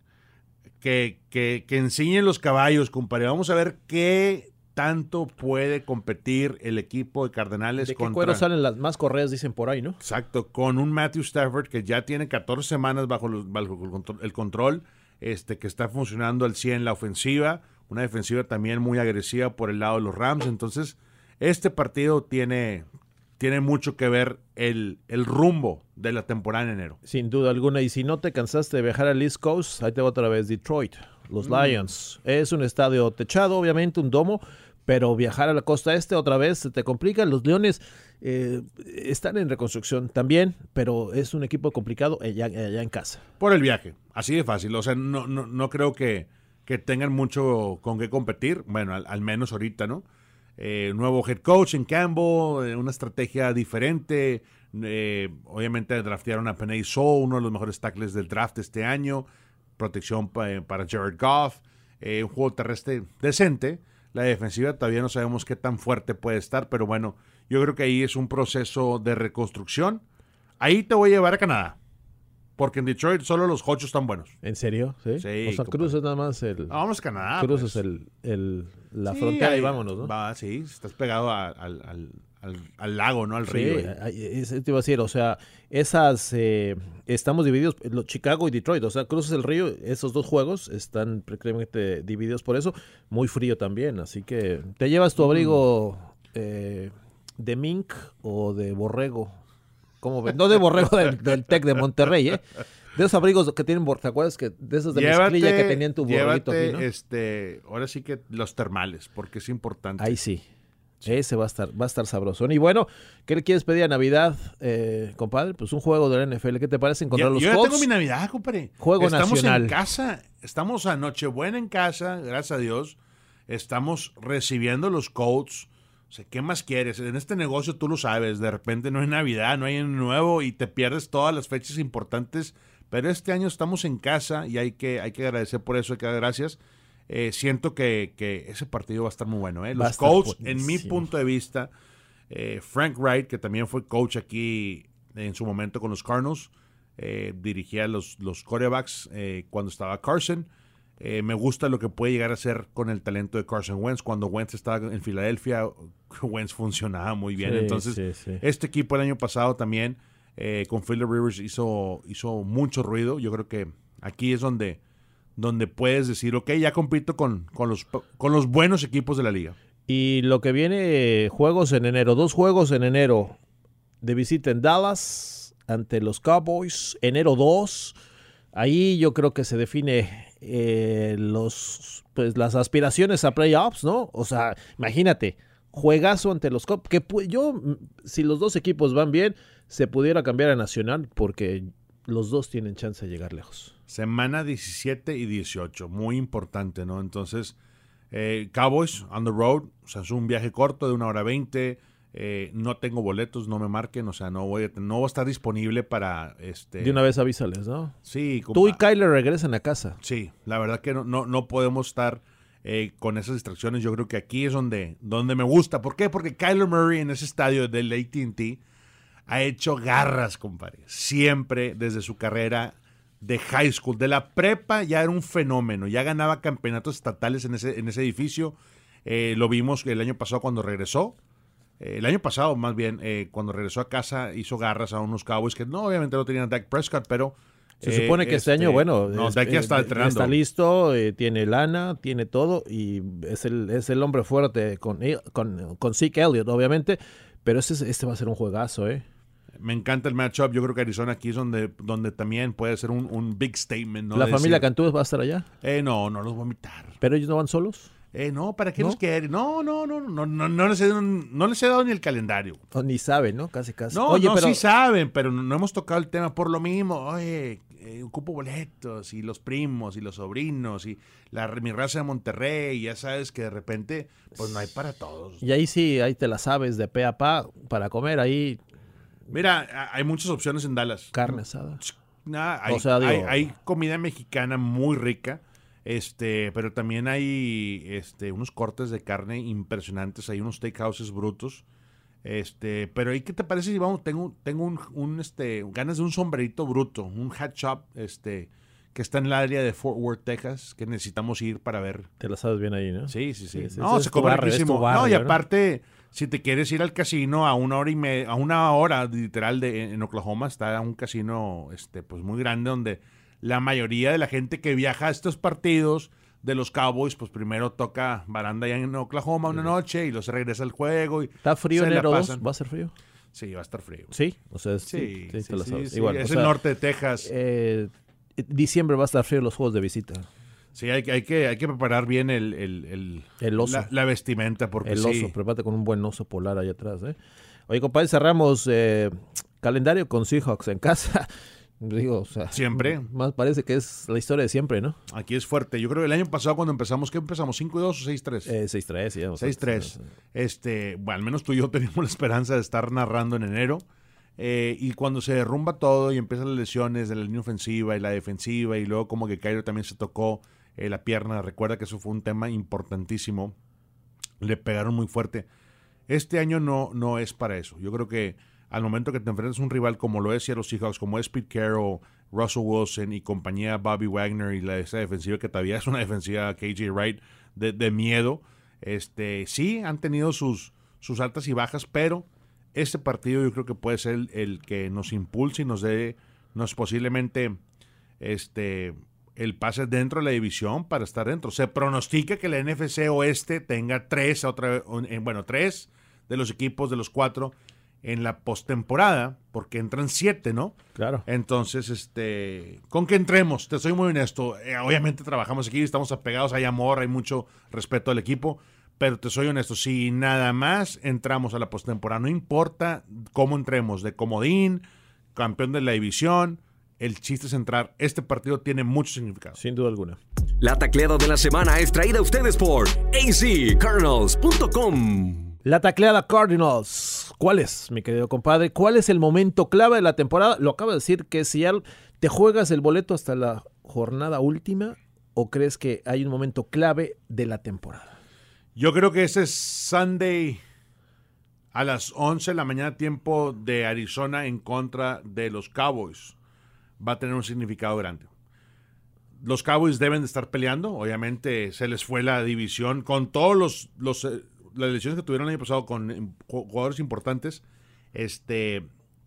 que, que, que enseñen los caballos, compadre. Vamos a ver qué tanto puede competir el equipo de Cardenales ¿De qué contra... cuero salen las más correas, dicen por ahí, no? Exacto, con un Matthew Stafford que ya tiene 14 semanas bajo, los- bajo el control- el control, este, que está funcionando al 100 la ofensiva, una defensiva también muy agresiva por el lado de los Rams. Entonces, este partido tiene, tiene mucho que ver el, el rumbo de la temporada en enero. Sin duda alguna. Y si no te cansaste de viajar al East Coast, ahí te va otra vez Detroit, los Lions. Es un estadio techado, obviamente, un domo, pero viajar a la costa este otra vez se te complica. Los Leones eh, están en reconstrucción también, pero es un equipo complicado allá, allá en casa. Por el viaje, así de fácil. O sea, no, no, no creo que, que tengan mucho con qué competir. Bueno, al, al menos ahorita, ¿no? Eh, nuevo head coach en Campbell, eh, una estrategia diferente. Eh, obviamente draftearon a Penay Sewell, uno de los mejores tackles del draft este año. Protección pa- para Jared Goff. Eh, un juego terrestre decente. La defensiva todavía no sabemos qué tan fuerte puede estar, pero bueno, yo creo que ahí es un proceso de reconstrucción. Ahí te voy a llevar a Canadá. Porque en Detroit solo los Hochos están buenos. ¿En serio? Sí. Sí, o sea. Cruz es nada más el. Ah, vamos a Canadá. Cruz pues. es el, el- la Sí, frontera y ahí- vámonos, ¿no? Va, sí, estás pegado a- al, al- al- al lago, ¿no? Al Sí, río. ahí- eso te iba a decir, o sea, esas, eh, estamos divididos, lo- Chicago y Detroit, o sea, cruzas el río, esos dos juegos están prácticamente divididos por eso, muy frío también, así que te llevas tu abrigo eh, de mink o de borrego, ¿cómo ves? No de borrego del, del TEC de Monterrey, ¿eh? De esos abrigos que tienen, ¿te acuerdas que de esos de mezclilla que tenían tu llévate, aquí, ¿no? este, ahora sí que los termales, porque es importante. Ahí sí. Ese va a estar, va a estar sabrosón. Y bueno, ¿qué le quieres pedir a Navidad, eh, compadre? Pues un juego de la NFL. ¿Qué te parece encontrar Ya- los yo ya tengo mi Navidad, compadre. Juego estamos nacional. en casa, estamos a Nochebuena en casa, gracias a Dios. Estamos recibiendo los Colts. O sea, ¿qué más quieres? En este negocio tú lo sabes, de repente no hay Navidad, no hay año nuevo y te pierdes todas las fechas importantes. Pero este año estamos en casa y hay que, hay que agradecer por eso, hay que dar gracias. Eh, siento que, que ese partido va a estar muy bueno. ¿eh? Los Colts, en mi punto de vista, eh, Frank Wright, que también fue coach aquí en su momento con los Cardinals, eh, dirigía los, los corebacks cuando estaba Carson. Me gusta lo que puede llegar a ser con el talento de Carson Wentz. Cuando Wentz estaba en Filadelfia, Wentz funcionaba muy bien. Sí, Entonces, sí, sí. este equipo el año pasado también eh, con Philip Rivers hizo, hizo mucho ruido. Yo creo que aquí es donde, donde puedes decir, ok, ya compito con, con, los, con los buenos equipos de la liga. Y lo que viene, juegos en enero. Dos juegos en enero de visita en Dallas ante los Cowboys. Enero 2. Ahí yo creo que se define eh, los, pues, las aspiraciones a playoffs, ¿no? O sea, imagínate, juegazo ante los Cowboys. Que yo, mm, si los dos equipos van bien, se pudiera cambiar a Nacional porque los dos tienen chance de llegar lejos. Semana 17 y 18, muy importante, ¿no? Entonces, eh, Cowboys on the road, o sea, es un viaje corto de una hora 20. eh, no tengo boletos, no me marquen, o sea, no voy a, no voy a estar disponible para este. De una vez avísales, ¿no? Sí, como- Tú y Kyler regresan a casa. Sí, la verdad que no, no, no podemos estar eh, con esas distracciones. Yo creo que aquí es donde, donde me gusta. ¿Por qué? Porque Kyler Murray en ese estadio del ATT ha hecho garras, compadre. Siempre desde su carrera de high school, de la prepa, ya era un fenómeno. Ya ganaba campeonatos estatales en ese, en ese edificio. Eh, lo vimos el año pasado cuando regresó. Eh, el año pasado, más bien, cuando regresó a casa, hizo garras a unos Cowboys que no, obviamente no tenían a Dak Prescott, pero. Se eh, supone que este, año, bueno, No, es- ya eh, está entrenando. Está listo, eh, tiene lana, tiene todo y es el, es el hombre fuerte con, con, con Zeke Elliott, obviamente. Pero este, este va a ser un juegazo, ¿eh? Me encanta el matchup. Yo creo que Arizona aquí es donde, donde también puede ser un, un big statement. ¿no? La De familia decir, Cantú va a estar allá, eh, no, no los voy a invitar. pero ellos no van solos. Eh, no, ¿para qué ¿No? los quieren? No, no, no, no, no, no, les he, dado- no les he dado ni el calendario. O ni saben, ¿no? Casi, casi. No, Oye, no, pero sí saben, pero no, no hemos tocado el tema por lo mismo. Oye, eh, ocupo boletos y los primos y los sobrinos y la, mi raza de Monterrey. Ya sabes que de repente, pues no hay para todos. y ahí sí, ahí te la sabes de pe a pa para comer ahí Mira, hay muchas opciones en Dallas. carne asada. Hay, O sea, digo- hay, hay comida mexicana muy rica, este, pero también hay este, unos cortes de carne impresionantes, hay unos steakhouses brutos. Este, pero ¿y qué te parece si vamos? Tengo, tengo un, un, este, ganas de un sombrerito bruto, un hat shop, este, que está en el área de Fort Worth, Texas, que necesitamos ir para ver. Te la sabes bien ahí, ¿no? Sí, sí, sí. Sí, sí, no, se cobra riquísimo. barrio, no, y ¿no? aparte, si te quieres ir al casino a una hora y media, a una hora literal de en Oklahoma, está un casino este, pues muy grande donde la mayoría de la gente que viaja a estos partidos de los Cowboys, pues primero toca baranda allá en Oklahoma una noche y luego se regresa al juego y ¿Está frío la enero 2? pasan. ¿Va a ser frío? sí, va a estar frío. Sí, o sea, sí, sí, sí, sí, sí, Igual, es o el norte de Texas. eh, diciembre va a estar frío los juegos de visita. sí, hay, que- hay, que, hay que preparar bien el, el, el- El oso. La, la vestimenta porque El oso, prepárate con un buen oso polar allá atrás. ¿eh? Oye, compadre, cerramos eh, calendario con Seahawks en casa. Digo, o sea, Siempre. Más parece que es la historia de siempre, ¿no? Aquí es fuerte. Yo creo que el año pasado cuando empezamos, ¿qué empezamos? ¿5 y 2 o 6 3? Eh, 6-3, ya. o sea, 6-3. Este, bueno, al menos tú y yo teníamos la esperanza de estar narrando en enero. Eh, y cuando se derrumba todo y empiezan las lesiones de la línea ofensiva y la defensiva, y luego como que Cairo también se tocó eh, la pierna, recuerda que eso fue un tema importantísimo. Le pegaron muy fuerte. Este año no, no es para eso. Yo creo que al momento que te enfrentas a un rival como lo es Seattle Seahawks, como es Pete Carroll, Russell Wilson y compañía Bobby Wagner y la, esa defensiva que todavía es una defensiva KJ Wright de, de miedo. Este, sí, han tenido sus, sus altas y bajas, pero este partido yo creo que puede ser el, el que nos impulse y nos dé, nos posiblemente, este, el pase dentro de la división para estar dentro. Se pronostica que la NFC Oeste tenga tres, otra, bueno, tres de los equipos de los cuatro en la postemporada, porque entran siete, ¿no? Claro. Entonces, este, con que entremos, te soy muy honesto. Eh, obviamente trabajamos aquí, estamos apegados, hay amor, hay mucho respeto al equipo, pero te soy honesto, si nada más entramos a la postemporada, no importa cómo entremos, de comodín, campeón de la división, el chiste es entrar. Este partido tiene mucho significado. Sin duda alguna. La tacleada de la semana es traída a ustedes por azcardinals.com. La tacleada Cardinals. ¿Cuál es, mi querido compadre? ¿Cuál es el momento clave de la temporada? Lo acaba de decir que si te juegas el boleto hasta la jornada última o crees que hay un momento clave de la temporada. Yo creo que ese es Sunday a las 11 de la mañana tiempo de Arizona en contra de los Cowboys. Va a tener un significado grande. Los Cowboys deben de estar peleando. Obviamente se les fue la división con todos los, los eh, las lesiones que tuvieron el año pasado con eh, jugadores importantes. Este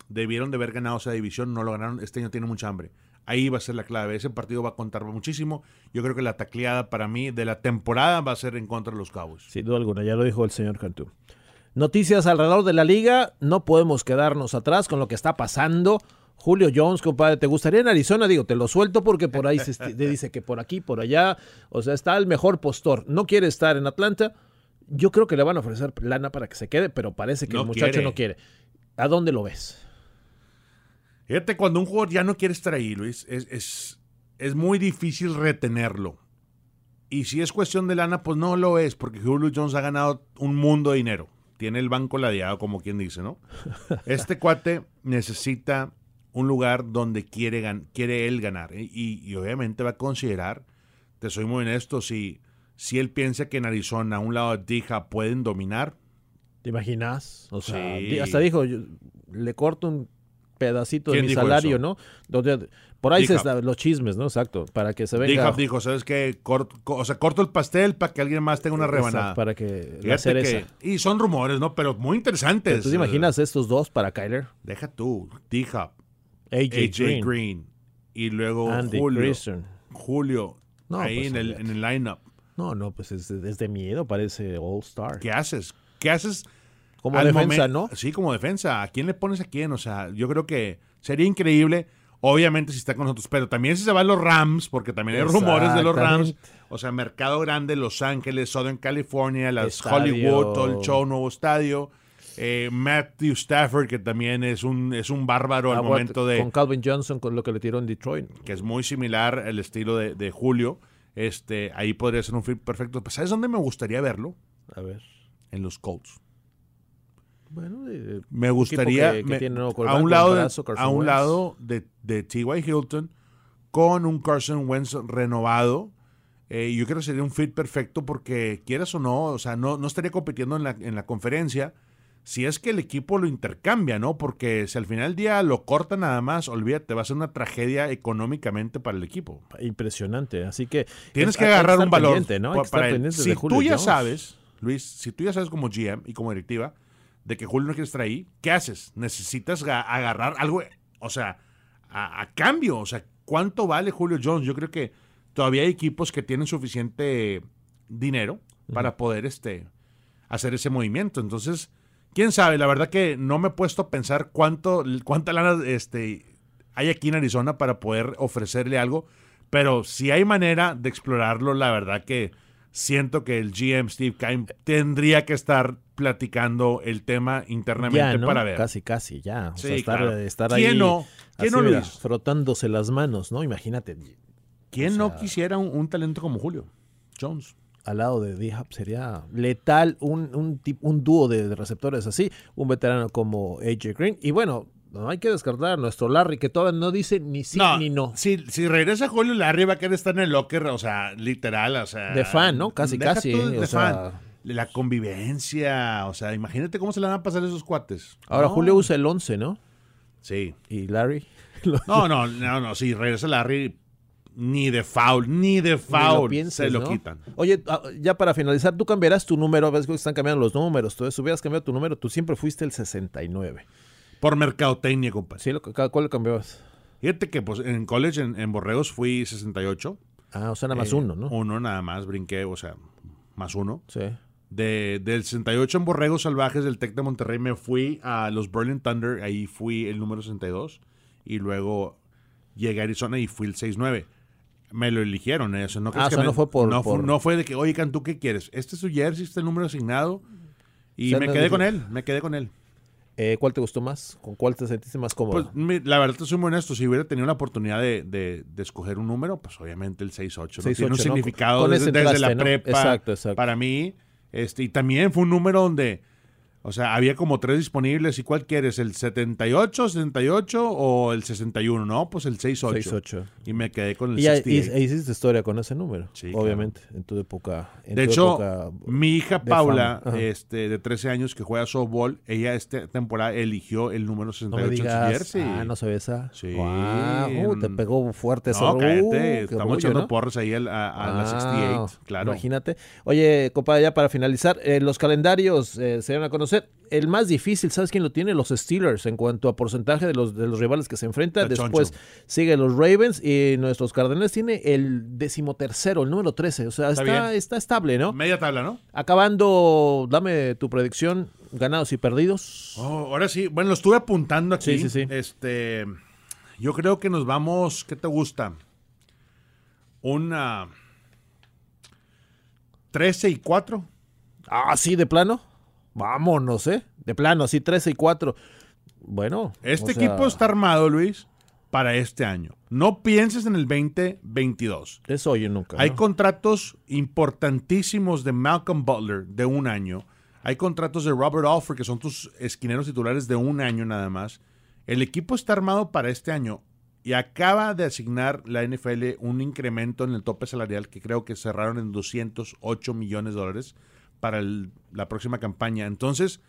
debieron de haber ganado esa división, no lo ganaron. Este año tiene mucha hambre. Ahí va a ser la clave. Ese partido va a contar muchísimo. Yo creo que la tacleada para mí de la temporada va a ser en contra de los Cowboys. Sin duda alguna, ya lo dijo el señor Cantú. Noticias alrededor de la liga. No podemos quedarnos atrás con lo que está pasando. Julio Jones, compadre, ¿te gustaría en Arizona? Digo, te lo suelto porque por ahí se dice que por aquí, por allá. O sea, está el mejor postor. No quiere estar en Atlanta. Yo creo que le van a ofrecer lana para que se quede, pero parece que No el muchacho quiere. no quiere. ¿A dónde lo ves? Fíjate, cuando un jugador ya no quiere estar ahí, Luis, es, es, es muy difícil retenerlo. Y si es cuestión de lana, pues no lo es, porque Julio Jones ha ganado un mundo de dinero. Tiene el banco ladeado, como quien dice, ¿no? Este cuate necesita un lugar donde quiere, gan- quiere él ganar. ¿eh? Y, y obviamente va a considerar, te soy muy honesto, si, si él piensa que en Arizona, a un lado de Dija, pueden dominar, ¿Te imaginas? O sea, Sí. hasta dijo, yo le corto un pedacito de ¿Quién mi salario, eso? ¿no? Donde, por ahí se está- los chismes, ¿no? Exacto, para que se venga. Dija dijo, ¿sabes qué? Corto, co- o sea, corto el pastel para que alguien más tenga una Exacto, rebanada. Para que la cereza. que- y son rumores, ¿no? Pero muy interesantes. ¿Tú te imaginas estos dos para Kyler? Deja tú, D-Hop, AJ, AJ Green, Green. y luego Andy Julio. Christian. Julio, No, ahí pues, en, el, en el lineup. No, no, pues es, es de miedo, parece All-Star. ¿Qué haces? ¿Qué haces? Como al defensa, ¿no? Sí, como defensa. ¿A quién le pones a quién? O sea, yo creo que sería increíble. Obviamente si está con nosotros, pero también si se van los Rams, porque también hay rumores de los Rams. O sea, Mercado Grande, Los Ángeles, Southern California, las Estadio. Hollywood, todo el show, nuevo estadio. Eh, Matthew Stafford, que también es un, es un bárbaro al momento de... Con Calvin Johnson, con lo que le tiró en Detroit. que es muy similar al estilo de, de Julio. Este, ahí podría ser un fit perfecto. Pues, ¿Sabes dónde me gustaría verlo? A ver. En los Colts. Bueno, eh, Me gustaría que- que me- tiene nuevo a un lado, brazo, a un Wentz. lado de, de T.Y. Hilton con un Carson Wentz renovado. Eh, yo creo que sería un fit perfecto porque quieras o no, o sea, no, no estaría compitiendo en la, en la conferencia si es que el equipo lo intercambia, ¿no? Porque si al final del día lo corta nada más, olvídate, va a ser una tragedia económicamente para el equipo. impresionante. Así que Tienes es- que agarrar un valor Si Julio tú ya Jones. sabes, Luis, si tú ya sabes como GM y como directiva de que Julio no quiere estar ahí, ¿qué haces? Necesitas ga- agarrar algo, o sea, a, a cambio, o sea, ¿cuánto vale Julio Jones? Yo creo que todavía hay equipos que tienen suficiente dinero para poder este, hacer ese movimiento. Entonces, quién sabe, la verdad que no me he puesto a pensar cuánto, cuánta lana este, hay aquí en Arizona para poder ofrecerle algo, pero si hay manera de explorarlo, la verdad que siento que el GM Steve Keim tendría que estar platicando el tema internamente ya, ¿no? para ver. Casi, casi, ya. O Sí, sea, estar, claro. estar ¿Quién ahí. no? ¿Quién así, no, mira, Luis? frotándose las manos, ¿no? Imagínate. ¿Quién o no quisiera un, un talento como Julio Jones? Al lado de D-Hop sería letal un, un, un dúo de, receptores así, un veterano como AJ Green. Y bueno, no hay que descartar a nuestro Larry, que todavía no dice ni sí ni no. Si, si regresa Julio Larry va a querer estar en el locker, o sea, literal, o sea. De fan, ¿no? Casi, casi, ¿eh? de O fan. sea- La convivencia, o sea, imagínate cómo se le van a pasar esos cuates. Ahora No. Julio usa el 11, ¿no? Sí. Y Larry. No, no, no, no. Si regresa Larry, ni de foul, ni de Ni lo foul pienses, se lo ¿no? quitan. Oye, ah, ya para finalizar, tú cambiarás tu número, ves que están cambiando los números, tú hubieras cambiado tu número, tú siempre fuiste el 69. Por mercadotecnia, compadre. ¿Sí? Lo, ¿Cuál lo cambiabas? Fíjate que pues, en college, en, en Borregos, fui 68. Ah, o sea, nada más Eh, uno, ¿no? Uno nada más, brinqué, o sea, más uno. Sí. De, del 68 en Borregos Salvajes del Tec de Monterrey me fui a los Berlin Thunder, ahí fui el número 62. Y luego llegué a Arizona y fui el 69. Me lo eligieron, ¿eh? O sea, no, crees Ah, o que sea, me- no fue por- No, fue, por- no fue de que, oye, Cantú, ¿qué quieres? Este es su jersey, este número asignado. Y me quedé con él, me quedé con él. Eh, ¿Cuál te gustó más? ¿Con cuál te sentiste más cómodo? Pues la verdad te soy muy honesto, si hubiera tenido la oportunidad de, de- de escoger un número, pues obviamente el 6-8. ¿no? 6-8, Tiene un ¿no? significado desde, la prepa. Exacto, exacto. Para mí, este, y también fue un número donde, o sea, había como tres disponibles. ¿Y cuál quieres? ¿El 78, 78 o el 61? No, pues el 6-8. 6-8. Y me quedé con el Y ya- y- 68. e hiciste historia con ese número, Sí, obviamente, en tu época. en De tu hecho, época mi hija Paula, este, de 13 años que juega softball, ella esta temporada eligió el número no me 68 en su digas, jersey. ah, no sabía esa. Sí. Uh, te pegó fuerte eso. No, cállate, Uh, estamos orgullo, echando ¿no? porras ahí a, a la Ah, 68, claro. Imagínate. Oye, compadre, ya para finalizar, eh, los calendarios eh, se van a conocer. El más difícil, ¿sabes quién lo tiene? Los Steelers en cuanto a porcentaje de los, de los rivales que se enfrentan. Después sigue los Ravens y nuestros Cardenales tiene el decimotercero, el número 13. O sea, Está está estable, ¿no? Media tabla, ¿no? Acabando, dame tu predicción, ganados y perdidos. Oh, ahora sí, bueno, lo estuve apuntando aquí. Sí, sí, sí. Este, yo creo que nos vamos, ¿qué te gusta? Una 13 y 4. Ah, sí, de plano. Vámonos, ¿eh? De plano, así 13 y 4. Bueno. Este o sea, equipo está armado, Luis, para este año. No pienses en el 2022. Es hoy y nunca. Hay ¿no? contratos importantísimos de Malcolm Butler de un año. Hay contratos de Robert Alford, que son tus esquineros titulares de un año nada más. El equipo está armado para este año y acaba de asignar la NFL un incremento en el tope salarial que creo que cerraron en 208 millones de dólares para el- la próxima campaña. Entonces,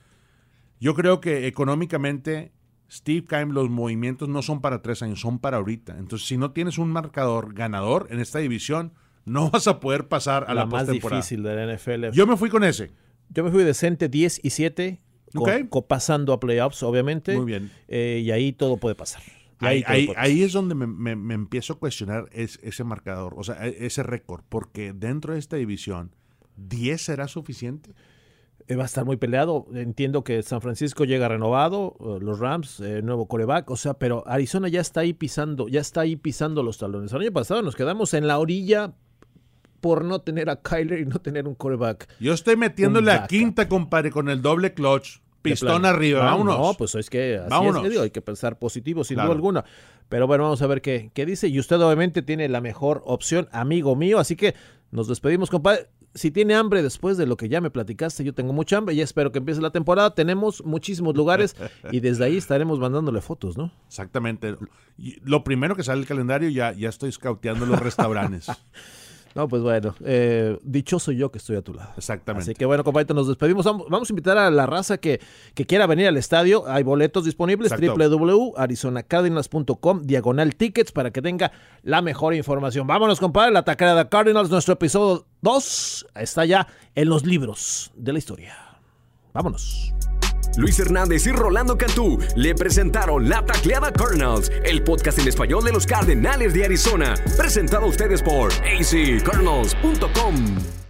yo creo que económicamente Steve Keim, los movimientos no son para tres años, son para ahorita. Entonces, si no tienes un marcador ganador en esta división, no vas a poder pasar a la, la más difícil de la NFL. Yo me fui con ese. Yo me fui decente 10 y 7, co- Ok. co- pasando a playoffs, obviamente. Muy bien. Eh, y ahí todo puede pasar. Ahí, todo ahí- puede ahí es donde me, me- me empiezo a cuestionar es- ese marcador, o sea, e- ese récord, porque dentro de esta división, ¿10 será suficiente? Eh, va a estar muy peleado. Entiendo que San Francisco llega renovado, eh, los Rams, eh, nuevo coreback, o sea, pero Arizona ya está ahí pisando, ya está ahí pisando los talones. El año pasado nos quedamos en la orilla por no tener a Kyler y no tener un coreback. Yo estoy metiéndole a quinta, compadre, con el doble clutch, pistón arriba, vámonos. No, pues es que así Vámonos. es, que digo, hay que pensar positivo sin Claro. duda alguna. Pero bueno, vamos a ver qué, qué dice. Y usted obviamente tiene la mejor opción, amigo mío. Así que nos despedimos, compadre. Si tiene hambre después de lo que ya me platicaste, yo tengo mucha hambre. Ya espero que empiece la temporada. Tenemos muchísimos lugares y desde ahí estaremos mandándole fotos, ¿no? Exactamente. Y lo primero que sale el calendario, ya, ya estoy scouteando los restaurantes. No, pues bueno, eh, dichoso yo que estoy a tu lado. Exactamente. Así que bueno, compadre, nos despedimos. Vamos, a invitar a la raza que, que quiera venir al estadio. Hay boletos disponibles, www.arizonacardinals.com, diagonal tickets, para que tenga la mejor información. Vámonos, compadre, la tacada de Cardinals, nuestro episodio 2 está ya en los libros de la historia. Vámonos. Luis Hernández y Rolando Cantú le presentaron La Tacleada Cardinals, el podcast en español de los Cardenales de Arizona, presentado a ustedes por acardinals.com.